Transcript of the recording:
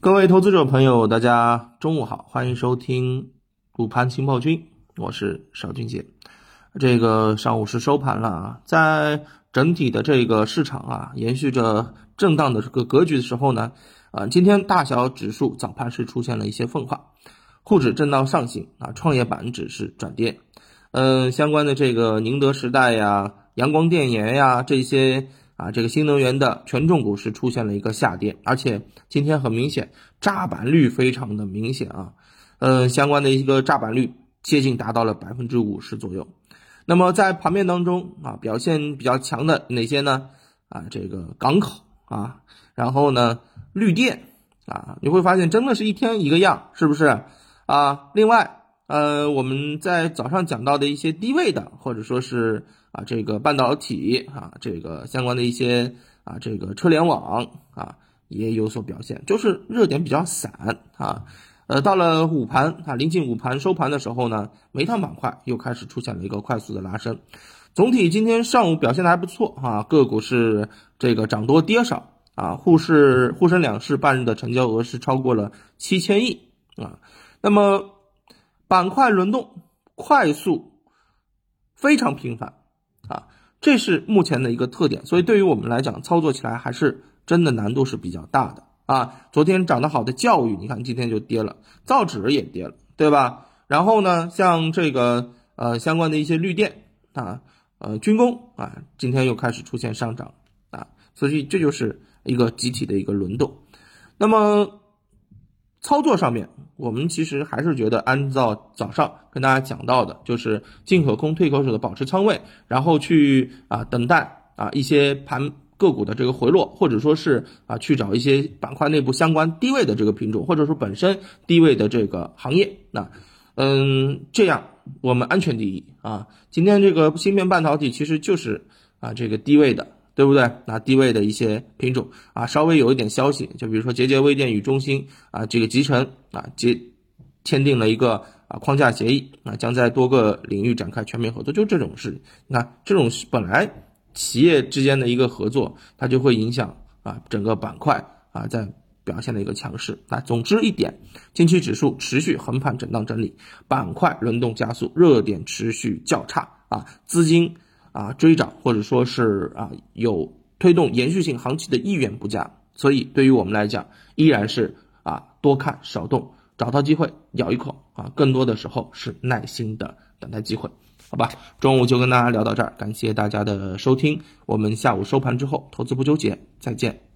各位投资者朋友，大家中午好，欢迎收听午盘情报君，我是邵军杰。这个上午是收盘了啊，在整体的这个市场啊，延续着震荡的这个格局的时候呢，啊，今天大小指数早盘是出现了一些分化，沪指震荡上行啊，创业板指是转跌，嗯，相关的这个宁德时代呀、阳光电源呀这些。啊，这个新能源的权重股是出现了一个下跌，而且今天很明显，炸板率非常的明显啊，呃，相关的一个炸板率接近达到了百分之五十左右。那么在盘面当中啊，表现比较强的哪些呢？啊，这个港口啊，然后呢，绿电啊，你会发现真的是一天一个样，是不是啊？另外，呃，我们在早上讲到的一些低位的，或者说是。啊，这个半导体啊，这个相关的一些啊，这个车联网啊，也有所表现，就是热点比较散啊。呃，到了午盘啊，临近午盘收盘的时候呢，煤炭板块又开始出现了一个快速的拉升。总体今天上午表现的还不错啊，个股是这个涨多跌少啊。沪市沪深两市半日的成交额是超过了七千亿啊。那么板块轮动快速，非常频繁。啊，这是目前的一个特点，所以对于我们来讲，操作起来还是真的难度是比较大的啊。昨天涨得好的教育，你看今天就跌了，造纸也跌了，对吧？然后呢，像这个呃相关的一些绿电啊，呃军工啊，今天又开始出现上涨啊，所以这就是一个集体的一个轮动。那么。操作上面，我们其实还是觉得，按照早上跟大家讲到的，就是进可攻退可守的保持仓位，然后去啊等待啊一些盘个股的这个回落，或者说是啊去找一些板块内部相关低位的这个品种，或者说本身低位的这个行业，那嗯这样我们安全第一啊。今天这个芯片半导体其实就是啊这个低位的。对不对？那低位的一些品种啊，稍微有一点消息，就比如说节节微电与中兴啊，这个集成啊，结签订了一个啊框架协议啊，将在多个领域展开全面合作。就这种事，你看这种本来企业之间的一个合作，它就会影响啊整个板块啊在表现的一个强势。那总之一点，近期指数持续横盘震荡整理，板块轮动加速，热点持续较差啊，资金。啊，追涨或者说是啊有推动延续性行情的意愿不佳，所以对于我们来讲，依然是啊多看少动，找到机会咬一口啊，更多的时候是耐心的等待机会，好吧？中午就跟大家聊到这儿，感谢大家的收听，我们下午收盘之后，投资不纠结，再见。